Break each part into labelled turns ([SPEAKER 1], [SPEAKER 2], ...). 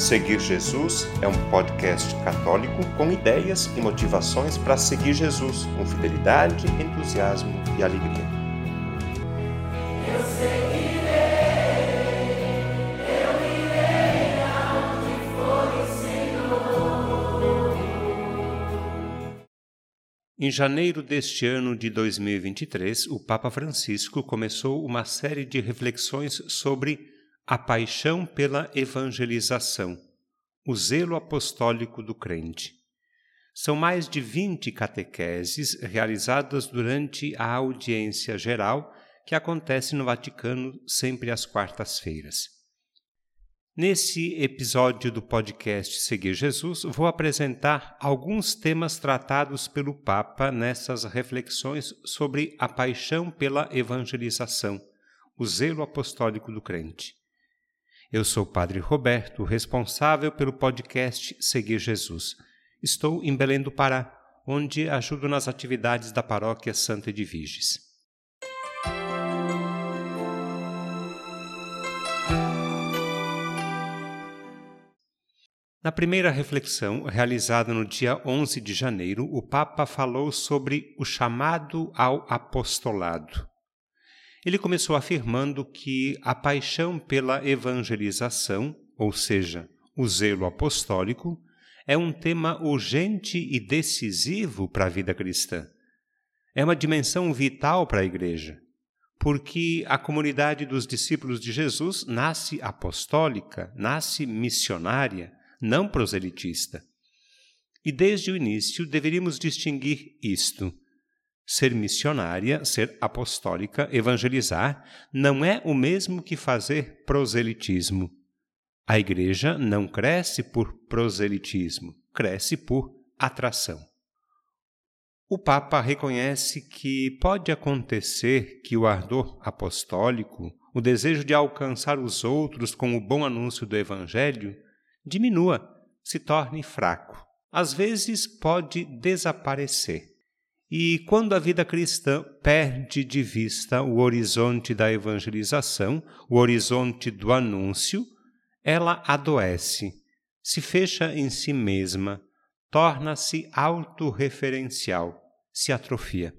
[SPEAKER 1] Seguir Jesus é um podcast católico com ideias e motivações para seguir Jesus com fidelidade, entusiasmo e alegria.
[SPEAKER 2] Eu seguirei, eu irei for o.
[SPEAKER 1] Em janeiro deste ano de 2023, o Papa Francisco começou uma série de reflexões sobre a paixão pela evangelização, o zelo apostólico do crente. São mais de 20 catequeses realizadas durante a audiência geral que acontece no Vaticano sempre às quartas-feiras. Nesse episódio do podcast Seguir Jesus, vou apresentar alguns temas tratados pelo Papa nessas reflexões sobre a paixão pela evangelização, o zelo apostólico do crente. Eu sou o Padre Roberto, responsável pelo podcast Seguir Jesus. Estou em Belém do Pará, onde ajudo nas atividades da paróquia Santa Edviges. Na primeira reflexão, realizada no dia 11 de janeiro, o Papa falou sobre o chamado ao apostolado. Ele começou afirmando que a paixão pela evangelização, ou seja, o zelo apostólico, é um tema urgente e decisivo para a vida cristã. É uma dimensão vital para a Igreja, porque a comunidade dos discípulos de Jesus nasce apostólica, nasce missionária, não proselitista. E desde o início deveríamos distinguir isto Ser missionária, ser apostólica, evangelizar, não é o mesmo que fazer proselitismo. A igreja não cresce por proselitismo, cresce por atração. O Papa reconhece que pode acontecer que o ardor apostólico, o desejo de alcançar os outros com o bom anúncio do Evangelho, diminua, se torne fraco. Às vezes pode desaparecer. E quando a vida cristã perde de vista o horizonte da evangelização, o horizonte do anúncio, ela adoece, se fecha em si mesma, torna-se autorreferencial, se atrofia.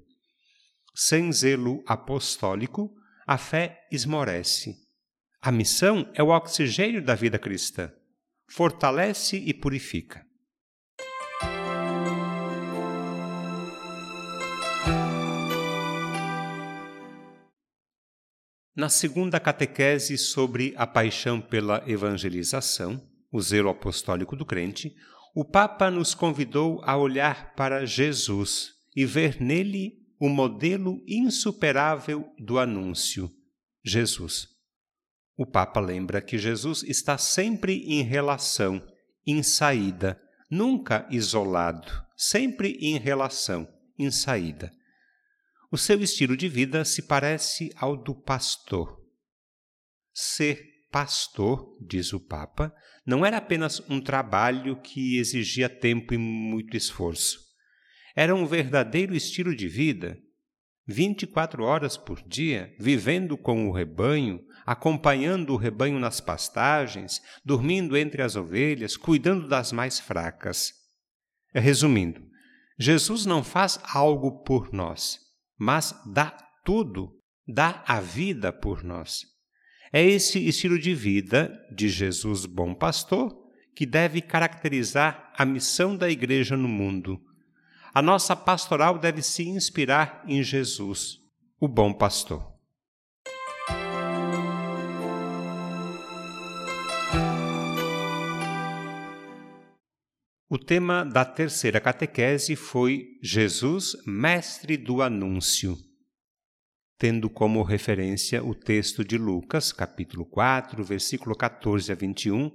[SPEAKER 1] Sem zelo apostólico, a fé esmorece. A missão é o oxigênio da vida cristã, fortalece e purifica. Na segunda catequese sobre a paixão pela evangelização, o zelo apostólico do crente, o Papa nos convidou a olhar para Jesus e ver nele o modelo insuperável do anúncio, Jesus. O Papa lembra que Jesus está sempre em relação, em saída, nunca isolado, sempre em relação, em saída. O seu estilo de vida se parece ao do pastor. Ser pastor, diz o Papa, não era apenas um trabalho que exigia tempo e muito esforço. Era um verdadeiro estilo de vida. 24 horas por dia, vivendo com o rebanho, acompanhando o rebanho nas pastagens, dormindo entre as ovelhas, cuidando das mais fracas. Resumindo, Jesus não faz algo por nós, mas dá tudo, dá a vida por nós. É esse estilo de vida de Jesus Bom Pastor que deve caracterizar a missão da Igreja no mundo. A nossa pastoral deve se inspirar em Jesus, o Bom Pastor. O tema da terceira catequese foi Jesus, Mestre do Anúncio, tendo como referência o texto de Lucas, capítulo 4, versículo 14 a 21,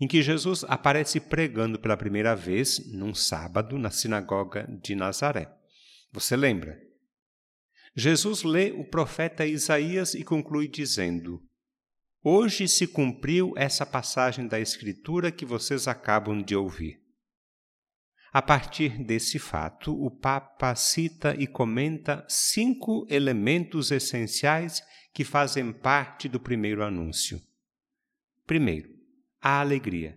[SPEAKER 1] em que Jesus aparece pregando pela primeira vez num sábado na sinagoga de Nazaré. Você lembra? Jesus lê o profeta Isaías e conclui dizendo: Hoje se cumpriu essa passagem da Escritura que vocês acabam de ouvir. A partir desse fato, o Papa cita e comenta cinco elementos essenciais que fazem parte do primeiro anúncio. Primeiro, a alegria.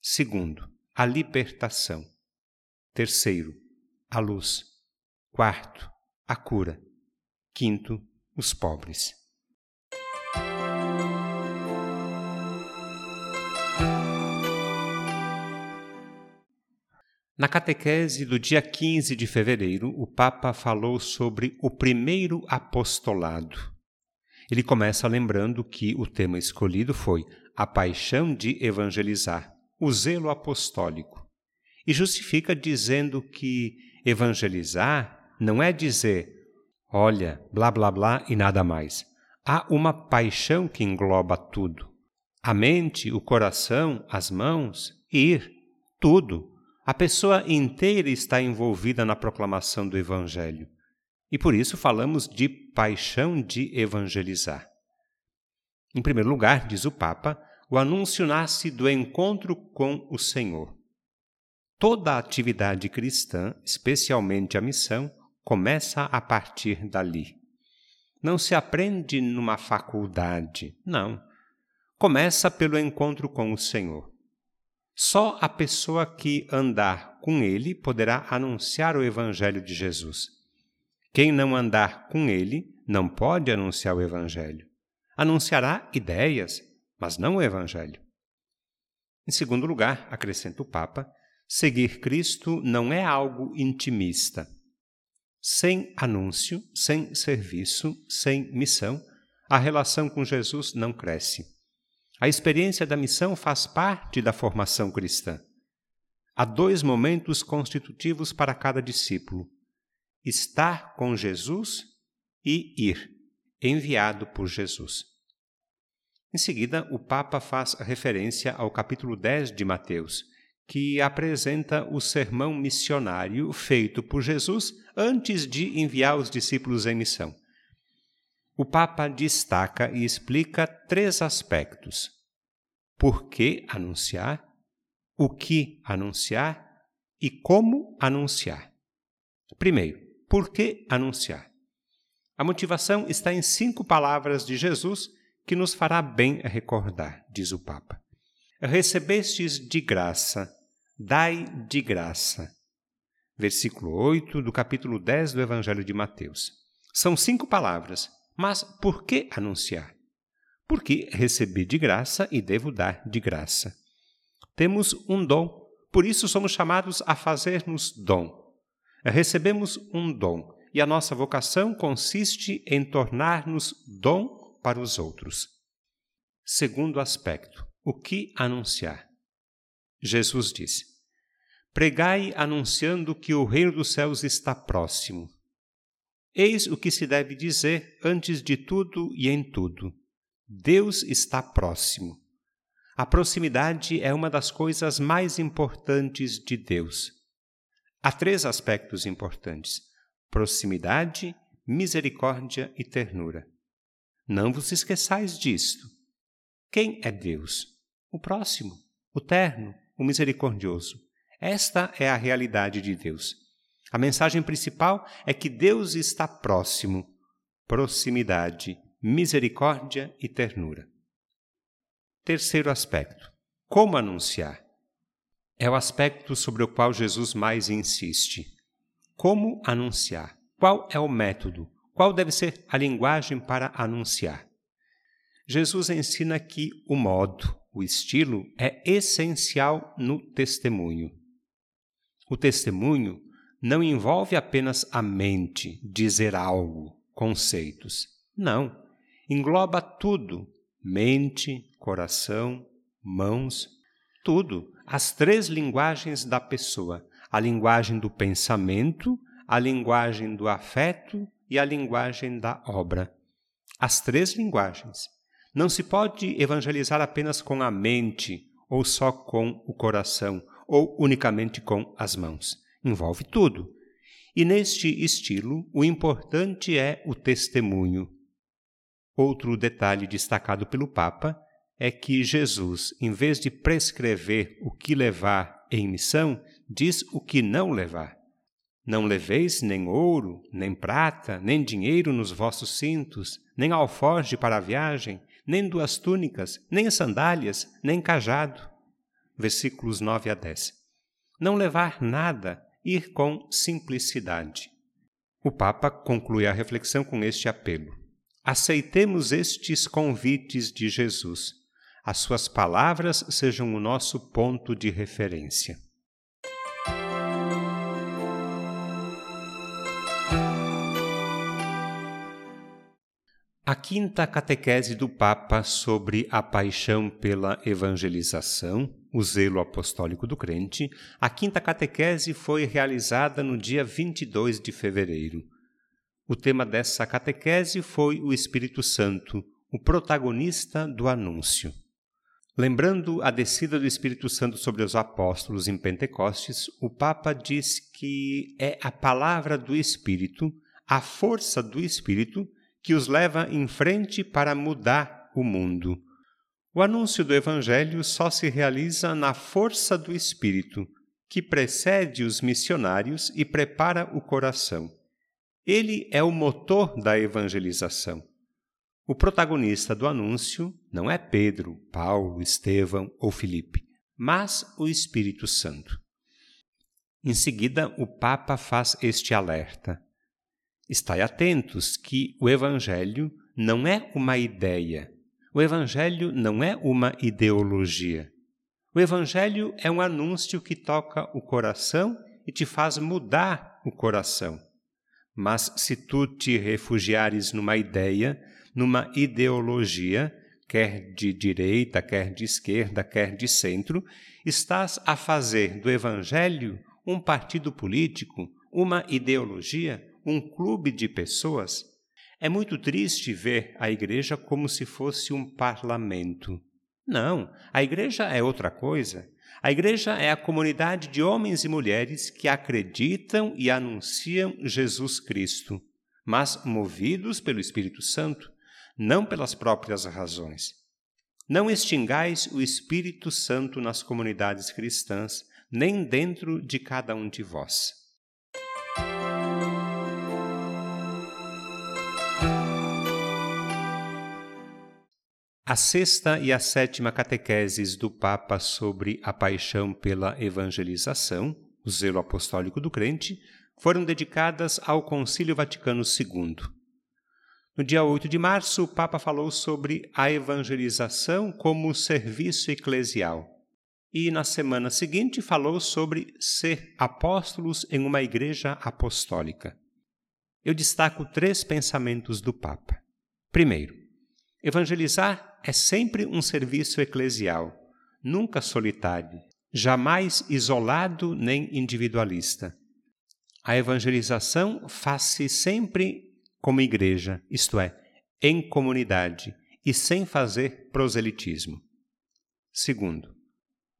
[SPEAKER 1] Segundo, a libertação. Terceiro, a luz. Quarto, a cura. Quinto, os pobres. Na catequese do dia 15 de fevereiro, o Papa falou sobre o primeiro apostolado. Ele começa lembrando que o tema escolhido foi a paixão de evangelizar, o zelo apostólico, e justifica dizendo que evangelizar não é dizer, olha, blá blá blá e nada mais. Há uma paixão que engloba tudo. A mente, o coração, as mãos, ir, tudo a pessoa inteira está envolvida na proclamação do Evangelho. E por isso falamos de paixão de evangelizar. Em primeiro lugar, diz o Papa, o anúncio nasce do encontro com o Senhor. Toda a atividade cristã, especialmente a missão, começa a partir dali. Não se aprende numa faculdade, não. Começa pelo encontro com o Senhor. Só a pessoa que andar com ele poderá anunciar o Evangelho de Jesus. Quem não andar com ele não pode anunciar o Evangelho. Anunciará ideias, mas não o Evangelho. Em segundo lugar, acrescenta o Papa, seguir Cristo não é algo intimista. Sem anúncio, sem serviço, sem missão, a relação com Jesus não cresce. A experiência da missão faz parte da formação cristã. Há dois momentos constitutivos para cada discípulo: estar com Jesus e ir, enviado por Jesus. Em seguida, o Papa faz referência ao capítulo 10 de Mateus, que apresenta o sermão missionário feito por Jesus antes de enviar os discípulos em missão. O Papa destaca e explica três aspectos: por que anunciar, o que anunciar e como anunciar. Primeiro, por que anunciar? A motivação está em cinco palavras de Jesus que nos fará bem recordar, diz o Papa. Recebestes de graça, dai de graça. Versículo 8 do capítulo 10 do Evangelho de Mateus. São cinco palavras mas por que anunciar? Porque recebi de graça e devo dar de graça. Temos um dom, por isso somos chamados a fazer-nos dom. Recebemos um dom e a nossa vocação consiste em tornar-nos dom para os outros. Segundo aspecto, o que anunciar? Jesus disse: Pregai anunciando que o reino dos céus está próximo. Eis o que se deve dizer antes de tudo e em tudo: Deus está próximo. A proximidade é uma das coisas mais importantes de Deus. Há três aspectos importantes: proximidade, misericórdia e ternura. Não vos esqueçais disto. Quem é Deus? O próximo, o terno, o misericordioso. Esta é a realidade de Deus. A mensagem principal é que Deus está próximo, proximidade, misericórdia e ternura. Terceiro aspecto: como anunciar? É o aspecto sobre o qual Jesus mais insiste. Como anunciar? Qual é o método? Qual deve ser a linguagem para anunciar? Jesus ensina que o modo, o estilo, é essencial no testemunho. O testemunho não envolve apenas a mente, dizer algo, conceitos. Não. Engloba tudo: mente, coração, mãos, tudo. As três linguagens da pessoa: a linguagem do pensamento, a linguagem do afeto e a linguagem da obra. As três linguagens. Não se pode evangelizar apenas com a mente, ou só com o coração, ou unicamente com as mãos envolve tudo. E neste estilo, o importante é o testemunho. Outro detalhe destacado pelo Papa é que Jesus, em vez de prescrever o que levar em missão, diz o que não levar. Não leveis nem ouro, nem prata, nem dinheiro nos vossos cintos, nem alforge para a viagem, nem duas túnicas, nem sandálias, nem cajado. versículos 9 a 10. Não levar nada, ir com simplicidade. O Papa conclui a reflexão com este apelo: Aceitemos estes convites de Jesus. As suas palavras sejam o nosso ponto de referência. A quinta catequese do Papa sobre a paixão pela evangelização, o zelo apostólico do crente, a quinta catequese foi realizada no dia 22 de fevereiro. O tema dessa catequese foi o Espírito Santo, o protagonista do anúncio. Lembrando a descida do Espírito Santo sobre os apóstolos em Pentecostes, o Papa diz que é a palavra do Espírito, a força do Espírito, que os leva em frente para mudar o mundo. O anúncio do Evangelho só se realiza na força do Espírito, que precede os missionários e prepara o coração. Ele é o motor da evangelização. O protagonista do anúncio não é Pedro, Paulo, Estevão ou Filipe, mas o Espírito Santo. Em seguida, o Papa faz este alerta: Estai atentos que o Evangelho não é uma ideia. O Evangelho não é uma ideologia. O Evangelho é um anúncio que toca o coração e te faz mudar o coração. Mas se tu te refugiares numa ideia, numa ideologia, quer de direita, quer de esquerda, quer de centro, estás a fazer do Evangelho um partido político, uma ideologia, um clube de pessoas, é muito triste ver a igreja como se fosse um parlamento. Não, a igreja é outra coisa. A igreja é a comunidade de homens e mulheres que acreditam e anunciam Jesus Cristo, mas movidos pelo Espírito Santo, não pelas próprias razões. Não extingais o Espírito Santo nas comunidades cristãs, nem dentro de cada um de vós. A sexta e a sétima catequeses do Papa sobre a paixão pela evangelização, o zelo apostólico do crente, foram dedicadas ao Concílio Vaticano II. No dia 8 de março, o Papa falou sobre a evangelização como serviço eclesial. E na semana seguinte falou sobre ser apóstolos em uma igreja apostólica. Eu destaco três pensamentos do Papa. Primeiro, evangelizar é sempre um serviço eclesial, nunca solitário, jamais isolado nem individualista. A evangelização faz-se sempre como igreja, isto é, em comunidade e sem fazer proselitismo. Segundo,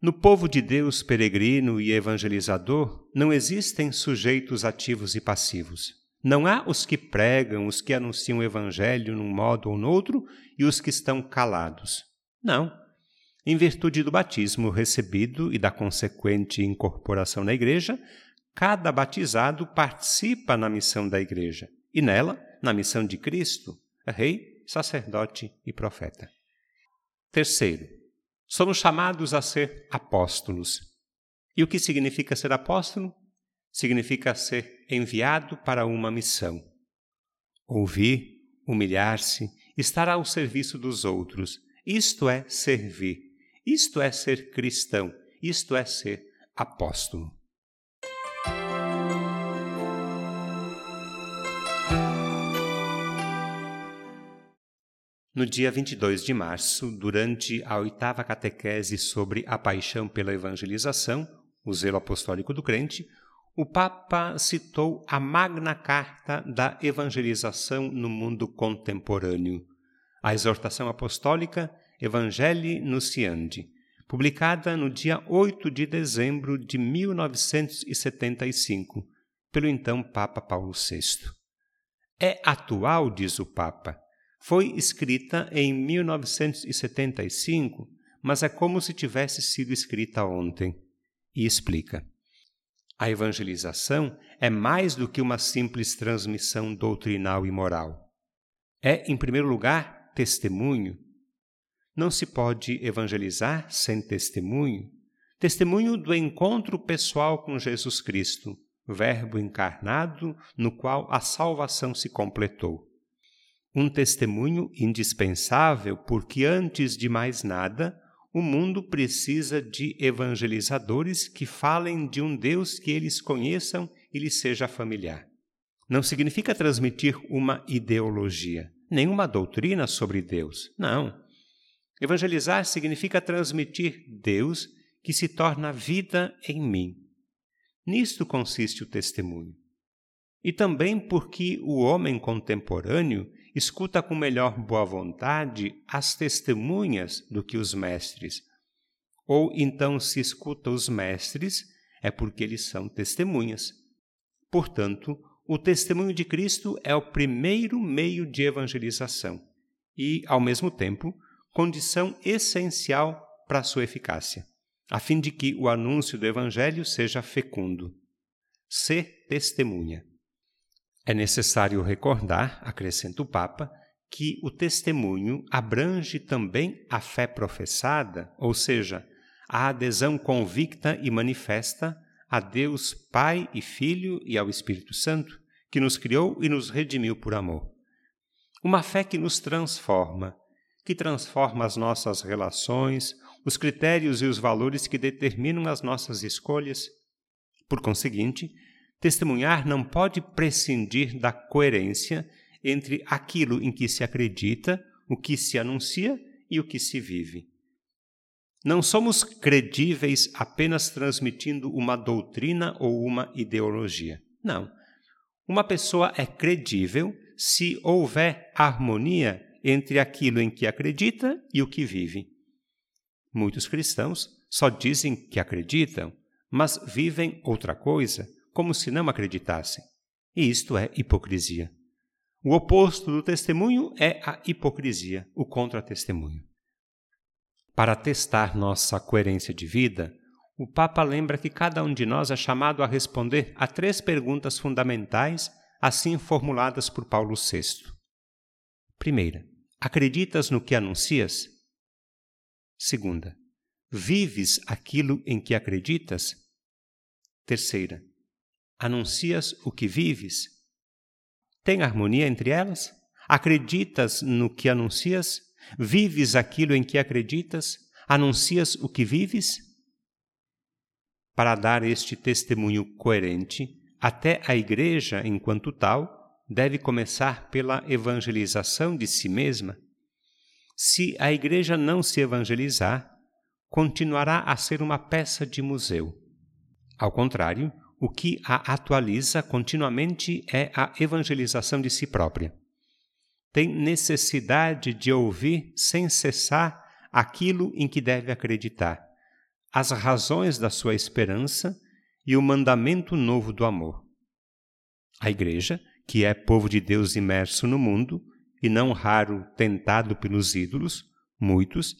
[SPEAKER 1] no povo de Deus peregrino e evangelizador não existem sujeitos ativos e passivos. Não há os que pregam, os que anunciam o evangelho num modo ou noutro e os que estão calados. Não. Em virtude do batismo recebido e da consequente incorporação na igreja, cada batizado participa na missão da igreja e nela, na missão de Cristo, rei, sacerdote e profeta. Terceiro, somos chamados a ser apóstolos. E o que significa ser apóstolo? significa ser enviado para uma missão. Ouvir, humilhar-se, estar ao serviço dos outros, isto é servir, isto é ser cristão, isto é ser apóstolo. No dia 22 de março, durante a oitava catequese sobre a paixão pela evangelização, o zelo apostólico do crente, o Papa citou a Magna Carta da Evangelização no Mundo Contemporâneo, a exortação apostólica Evangelii Nunciandi, publicada no dia 8 de dezembro de 1975, pelo então Papa Paulo VI. É atual, diz o Papa. Foi escrita em 1975, mas é como se tivesse sido escrita ontem. E explica. A evangelização é mais do que uma simples transmissão doutrinal e moral. É, em primeiro lugar, testemunho. Não se pode evangelizar sem testemunho. testemunho do encontro pessoal com Jesus Cristo, Verbo encarnado, no qual a salvação se completou. Um testemunho indispensável, porque antes de mais nada, o mundo precisa de evangelizadores que falem de um Deus que eles conheçam e lhes seja familiar. Não significa transmitir uma ideologia, nenhuma doutrina sobre Deus. Não. Evangelizar significa transmitir Deus que se torna vida em mim. Nisto consiste o testemunho. E também porque o homem contemporâneo escuta com melhor boa vontade as testemunhas do que os mestres. Ou então, se escuta os mestres, é porque eles são testemunhas. Portanto, o testemunho de Cristo é o primeiro meio de evangelização e, ao mesmo tempo, condição essencial para sua eficácia, a fim de que o anúncio do Evangelho seja fecundo. Ser testemunha. É necessário recordar, acrescenta o Papa, que o testemunho abrange também a fé professada, ou seja, a adesão convicta e manifesta a Deus Pai e Filho e ao Espírito Santo, que nos criou e nos redimiu por amor. Uma fé que nos transforma, que transforma as nossas relações, os critérios e os valores que determinam as nossas escolhas. Por conseguinte, Testemunhar não pode prescindir da coerência entre aquilo em que se acredita, o que se anuncia e o que se vive. Não somos credíveis apenas transmitindo uma doutrina ou uma ideologia. Não. Uma pessoa é credível se houver harmonia entre aquilo em que acredita e o que vive. Muitos cristãos só dizem que acreditam, mas vivem outra coisa, como se não acreditassem. E isto é hipocrisia. O oposto do testemunho é a hipocrisia, o contra-testemunho. Para testar nossa coerência de vida, o Papa lembra que cada um de nós é chamado a responder a três perguntas fundamentais, assim formuladas por Paulo VI. Primeira, acreditas no que anuncias? Segunda, vives aquilo em que acreditas? Terceira, Anuncias o que vives? Tem harmonia entre elas? Acreditas no que anuncias? Vives aquilo em que acreditas? Anuncias o que vives? Para dar este testemunho coerente, até a Igreja, enquanto tal, deve começar pela evangelização de si mesma. Se a Igreja não se evangelizar, continuará a ser uma peça de museu. Ao contrário, o que a atualiza continuamente é a evangelização de si própria. Tem necessidade de ouvir sem cessar aquilo em que deve acreditar, as razões da sua esperança e o mandamento novo do amor. A Igreja, que é povo de Deus imerso no mundo, e não raro tentado pelos ídolos, muitos,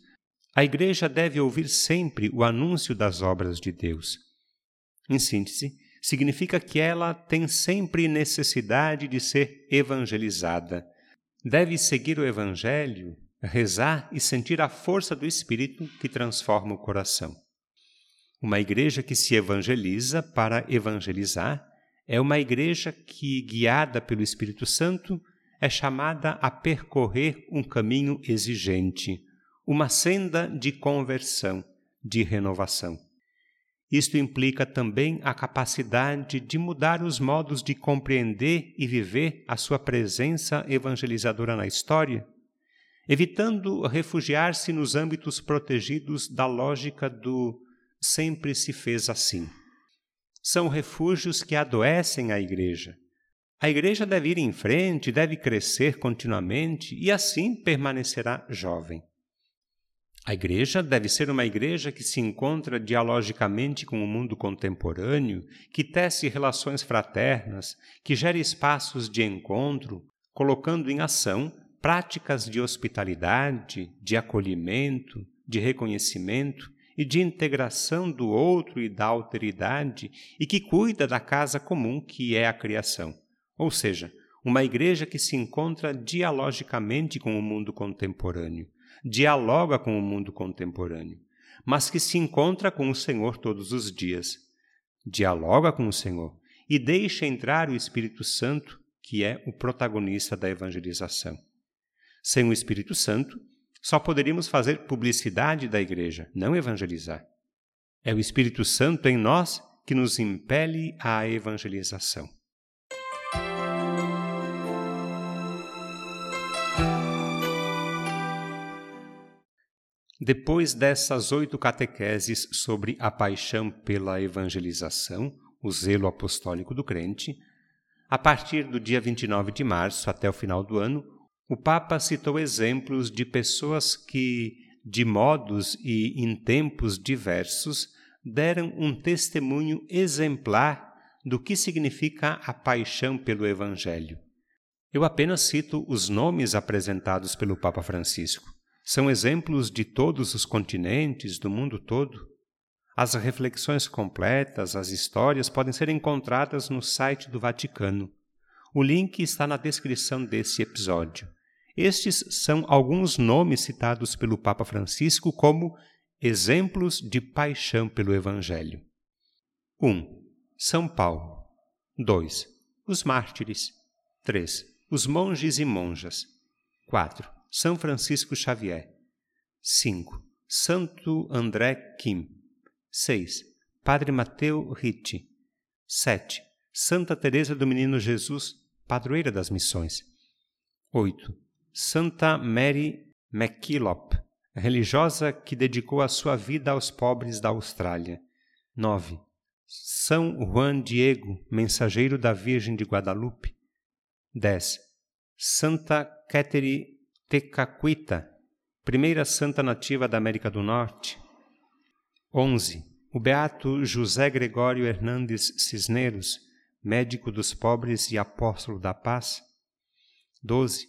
[SPEAKER 1] a Igreja deve ouvir sempre o anúncio das obras de Deus. Em síntese, significa que ela tem sempre necessidade de ser evangelizada. Deve seguir o Evangelho, rezar e sentir a força do Espírito que transforma o coração. Uma igreja que se evangeliza para evangelizar é uma igreja que, guiada pelo Espírito Santo, é chamada a percorrer um caminho exigente, uma senda de conversão, de renovação. Isto implica também a capacidade de mudar os modos de compreender e viver a sua presença evangelizadora na história, evitando refugiar-se nos âmbitos protegidos da lógica do sempre se fez assim. São refúgios que adoecem a igreja. A igreja deve ir em frente, deve crescer continuamente e assim permanecerá jovem. A igreja deve ser uma igreja que se encontra dialogicamente com o mundo contemporâneo, que tece relações fraternas, que gere espaços de encontro, colocando em ação práticas de hospitalidade, de acolhimento, de reconhecimento e de integração do outro e da alteridade e que cuida da casa comum que é a criação. Ou seja, uma igreja que se encontra dialogicamente com o mundo contemporâneo dialoga com o mundo contemporâneo, mas que se encontra com o Senhor todos os dias. Dialoga com o Senhor e deixa entrar o Espírito Santo, que é o protagonista da evangelização. Sem o Espírito Santo, só poderíamos fazer publicidade da igreja, não evangelizar. É o Espírito Santo em nós que nos impele à evangelização. Depois dessas oito catequeses sobre a paixão pela evangelização, o zelo apostólico do crente, a partir do dia 29 de março até o final do ano, o Papa citou exemplos de pessoas que, de modos e em tempos diversos, deram um testemunho exemplar do que significa a paixão pelo Evangelho. Eu apenas cito os nomes apresentados pelo Papa Francisco. São exemplos de todos os continentes, do mundo todo. As reflexões completas, as histórias podem ser encontradas no site do Vaticano. O link está na descrição desse episódio. Estes são alguns nomes citados pelo Papa Francisco como exemplos de paixão pelo Evangelho. 1. Um, São Paulo. 2. Os mártires. 3. Os monges e monjas. 4. São Francisco Xavier. 5. Santo André Kim. 6. Padre Mateu Ritti. 7. Santa Teresa do Menino Jesus, padroeira das missões. 8. Santa Mary MacKillop, religiosa que dedicou a sua vida aos pobres da Austrália. 9. São Juan Diego, mensageiro da Virgem de Guadalupe. 10. Santa Catherine Tecaquita, primeira santa nativa da América do Norte. 11. O beato José Gregório Hernandes Cisneros, médico dos pobres e apóstolo da paz. 12.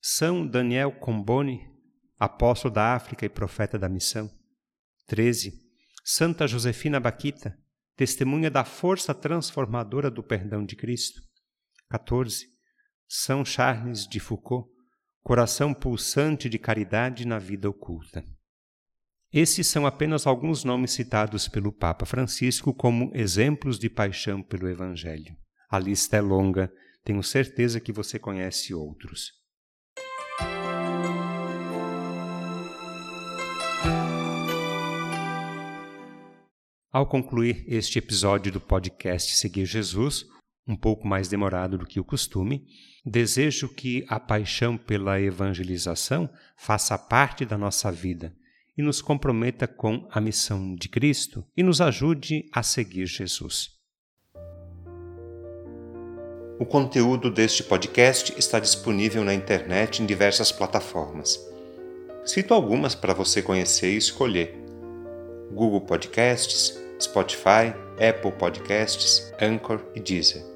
[SPEAKER 1] São Daniel Comboni, apóstolo da África e profeta da missão. 13. Santa Josefina Baquita, testemunha da força transformadora do perdão de Cristo. 14. São Charles de Foucault, coração pulsante de caridade na vida oculta. Esses são apenas alguns nomes citados pelo Papa Francisco como exemplos de paixão pelo Evangelho. A lista é longa, tenho certeza que você conhece outros. Ao concluir este episódio do podcast Seguir Jesus, um pouco mais demorado do que o costume, desejo que a paixão pela evangelização faça parte da nossa vida e nos comprometa com a missão de Cristo e nos ajude a seguir Jesus. O conteúdo deste podcast está disponível na internet em diversas plataformas. Cito algumas para você conhecer e escolher: Google Podcasts, Spotify, Apple Podcasts, Anchor e Deezer